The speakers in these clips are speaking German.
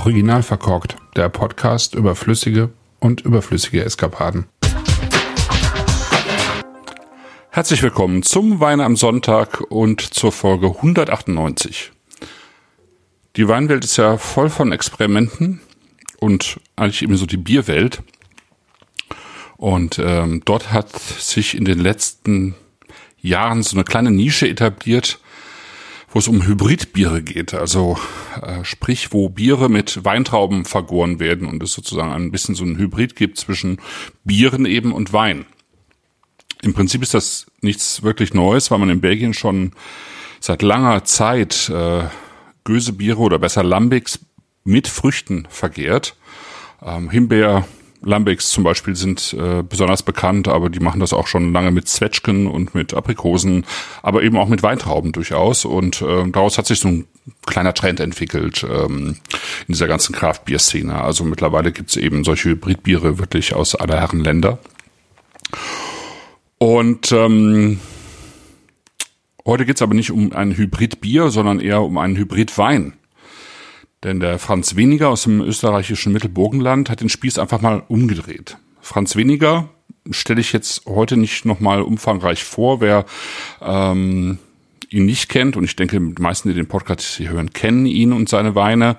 Original verkorkt, der Podcast über flüssige und überflüssige Eskapaden. Herzlich willkommen zum Wein am Sonntag und zur Folge 198. Die Weinwelt ist ja voll von Experimenten und eigentlich eben so die Bierwelt. Und ähm, dort hat sich in den letzten Jahren so eine kleine Nische etabliert, wo es um Hybridbiere geht. Also äh, sprich, wo Biere mit Weintrauben vergoren werden und es sozusagen ein bisschen so ein Hybrid gibt zwischen Bieren eben und Wein. Im Prinzip ist das nichts wirklich Neues, weil man in Belgien schon seit langer Zeit äh, Gösebiere oder besser Lambics mit Früchten vergehrt. Ähm, Himbeer, Lambics zum Beispiel sind äh, besonders bekannt, aber die machen das auch schon lange mit Zwetschgen und mit Aprikosen, aber eben auch mit Weintrauben durchaus. Und äh, daraus hat sich so ein kleiner Trend entwickelt ähm, in dieser ganzen Craft-Bier-Szene. Also mittlerweile gibt es eben solche Hybridbiere wirklich aus aller Herren Länder. Und ähm, heute geht's aber nicht um ein Hybridbier, sondern eher um einen Hybridwein. Denn der Franz Weniger aus dem österreichischen Mittelburgenland hat den Spieß einfach mal umgedreht. Franz Weniger stelle ich jetzt heute nicht nochmal umfangreich vor. Wer ähm, ihn nicht kennt, und ich denke, die meisten, die den Podcast hier hören, kennen ihn und seine Weine.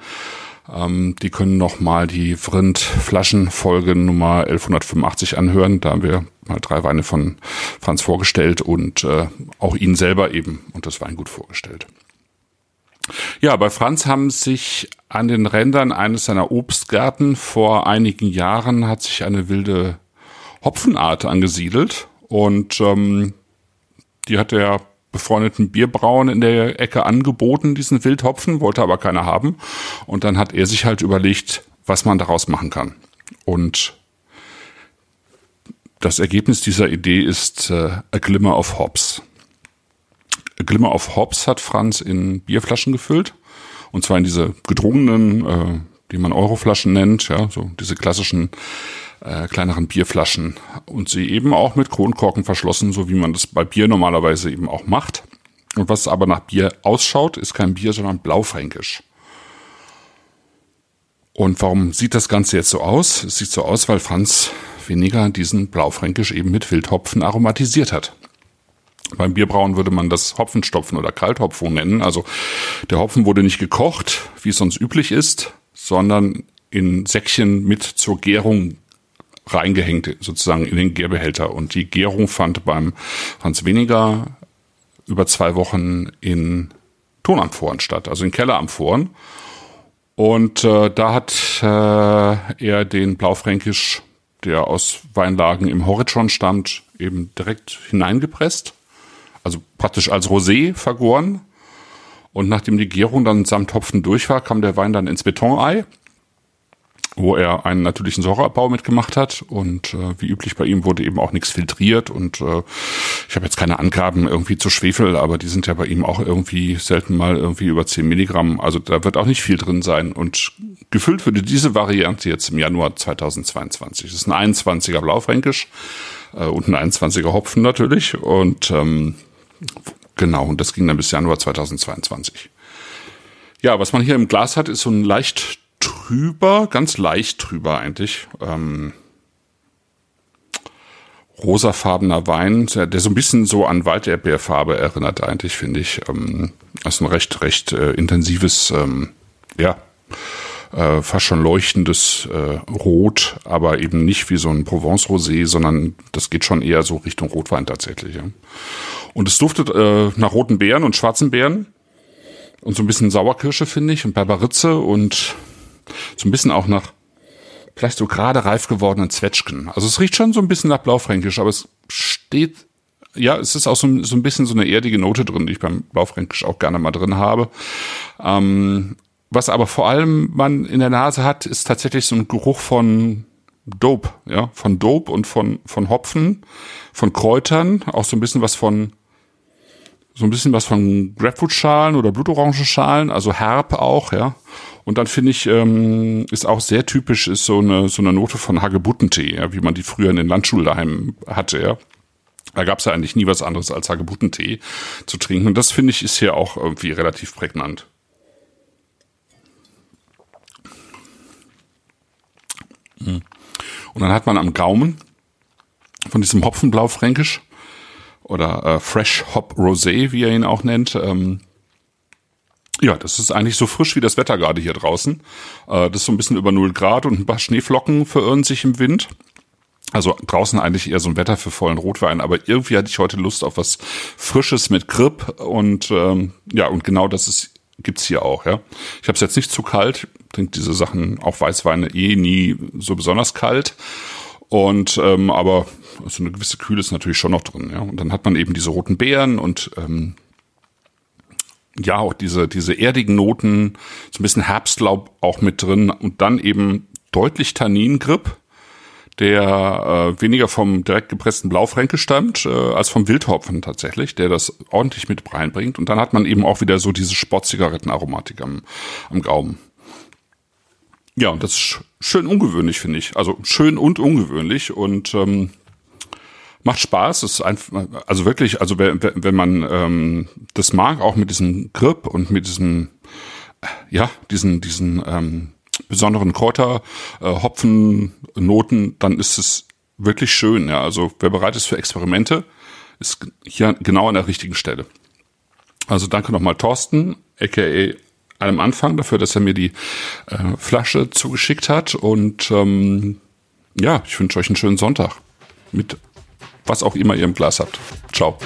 Ähm, die können nochmal die Vrind Flaschenfolge Nummer 1185 anhören. Da haben wir mal drei Weine von Franz vorgestellt und äh, auch ihn selber eben und das Weingut vorgestellt. Ja, bei Franz haben sich an den Rändern eines seiner Obstgärten vor einigen Jahren hat sich eine wilde Hopfenart angesiedelt und ähm, die hat der befreundeten Bierbrauen in der Ecke angeboten, diesen Wildhopfen, wollte aber keiner haben. Und dann hat er sich halt überlegt, was man daraus machen kann. Und das Ergebnis dieser Idee ist äh, A Glimmer of Hops. Glimmer of Hops hat Franz in Bierflaschen gefüllt. Und zwar in diese gedrungenen, äh, die man Euroflaschen nennt, ja, so diese klassischen äh, kleineren Bierflaschen. Und sie eben auch mit Kronkorken verschlossen, so wie man das bei Bier normalerweise eben auch macht. Und was aber nach Bier ausschaut, ist kein Bier, sondern Blaufränkisch. Und warum sieht das Ganze jetzt so aus? Es sieht so aus, weil Franz weniger diesen Blaufränkisch eben mit Wildhopfen aromatisiert hat. Beim Bierbrauen würde man das Hopfenstopfen oder Kalthopfen nennen. Also der Hopfen wurde nicht gekocht, wie es sonst üblich ist, sondern in Säckchen mit zur Gärung reingehängt, sozusagen in den Gärbehälter. Und die Gärung fand beim Franz Weniger über zwei Wochen in Tonamphoren statt, also in Kelleramphoren. Und äh, da hat äh, er den Blaufränkisch, der aus Weinlagen im Horizont stammt, eben direkt hineingepresst also praktisch als Rosé vergoren. Und nachdem die Gärung dann samt Hopfen durch war, kam der Wein dann ins Betonei, wo er einen natürlichen Säureabbau mitgemacht hat. Und äh, wie üblich bei ihm wurde eben auch nichts filtriert. Und äh, ich habe jetzt keine Angaben irgendwie zu Schwefel, aber die sind ja bei ihm auch irgendwie selten mal irgendwie über 10 Milligramm. Also da wird auch nicht viel drin sein. Und gefüllt würde diese Variante jetzt im Januar 2022. Das ist ein 21er Blaufränkisch äh, und ein 21er Hopfen natürlich. Und ähm, Genau, und das ging dann bis Januar 2022. Ja, was man hier im Glas hat, ist so ein leicht trüber, ganz leicht trüber eigentlich. Ähm, rosafarbener Wein, der so ein bisschen so an Walderdbeerfarbe erinnert eigentlich, finde ich. Ähm, ist ein recht, recht äh, intensives, ähm, ja, äh, fast schon leuchtendes äh, Rot, aber eben nicht wie so ein Provence-Rosé, sondern das geht schon eher so Richtung Rotwein tatsächlich. Ja. Und es duftet äh, nach roten Beeren und schwarzen Beeren und so ein bisschen Sauerkirsche, finde ich, und Barbaritze und so ein bisschen auch nach vielleicht so gerade reif gewordenen Zwetschgen. Also es riecht schon so ein bisschen nach Blaufränkisch, aber es steht, ja, es ist auch so, so ein bisschen so eine erdige Note drin, die ich beim Blaufränkisch auch gerne mal drin habe. Ähm, was aber vor allem man in der Nase hat, ist tatsächlich so ein Geruch von Dope, ja, von Dope und von, von Hopfen, von Kräutern, auch so ein bisschen was von so ein bisschen was von Grapefruit-Schalen oder Blutorangenschalen, also herb auch, ja. Und dann finde ich, ähm, ist auch sehr typisch, ist so eine, so eine Note von Hagebuttentee, ja, wie man die früher in den Landschuldaheimen hatte, ja. Da gab es ja eigentlich nie was anderes als Hagebuttentee zu trinken. Und das finde ich ist hier auch irgendwie relativ prägnant. Hm. Und dann hat man am Gaumen von diesem Hopfenblau fränkisch oder äh, Fresh Hop Rosé, wie er ihn auch nennt, ähm, ja, das ist eigentlich so frisch wie das Wetter gerade hier draußen. Äh, das ist so ein bisschen über 0 Grad und ein paar Schneeflocken verirren sich im Wind. Also draußen eigentlich eher so ein Wetter für vollen Rotwein, aber irgendwie hatte ich heute Lust auf was Frisches mit Grip und ähm, ja, und genau das ist gibt's hier auch, ja. Ich habe es jetzt nicht zu kalt, trinke diese Sachen, auch Weißweine eh nie so besonders kalt. Und ähm, aber so eine gewisse Kühle ist natürlich schon noch drin, ja. Und dann hat man eben diese roten Beeren und ähm, ja, auch diese, diese erdigen Noten, so ein bisschen Herbstlaub auch mit drin und dann eben deutlich Tanningrip, der äh, weniger vom direkt gepressten Blaufränke stammt, äh, als vom Wildhopfen tatsächlich, der das ordentlich mit reinbringt. Und dann hat man eben auch wieder so diese Sportzigarettenaromatik am, am Gaumen. Ja, und das ist schön ungewöhnlich, finde ich. Also schön und ungewöhnlich und ähm, macht Spaß. ist einfach, also wirklich, also wenn, wenn man ähm, das mag, auch mit diesem Grip und mit diesem, ja, diesen, diesen ähm, besonderen Kräuter, äh, Hopfen, Noten, dann ist es wirklich schön. Ja, also wer bereit ist für Experimente, ist hier genau an der richtigen Stelle. Also danke nochmal Thorsten, aka einem Anfang dafür, dass er mir die äh, Flasche zugeschickt hat und ähm, ja, ich wünsche euch einen schönen Sonntag mit was auch immer ihr im Glas habt. Ciao.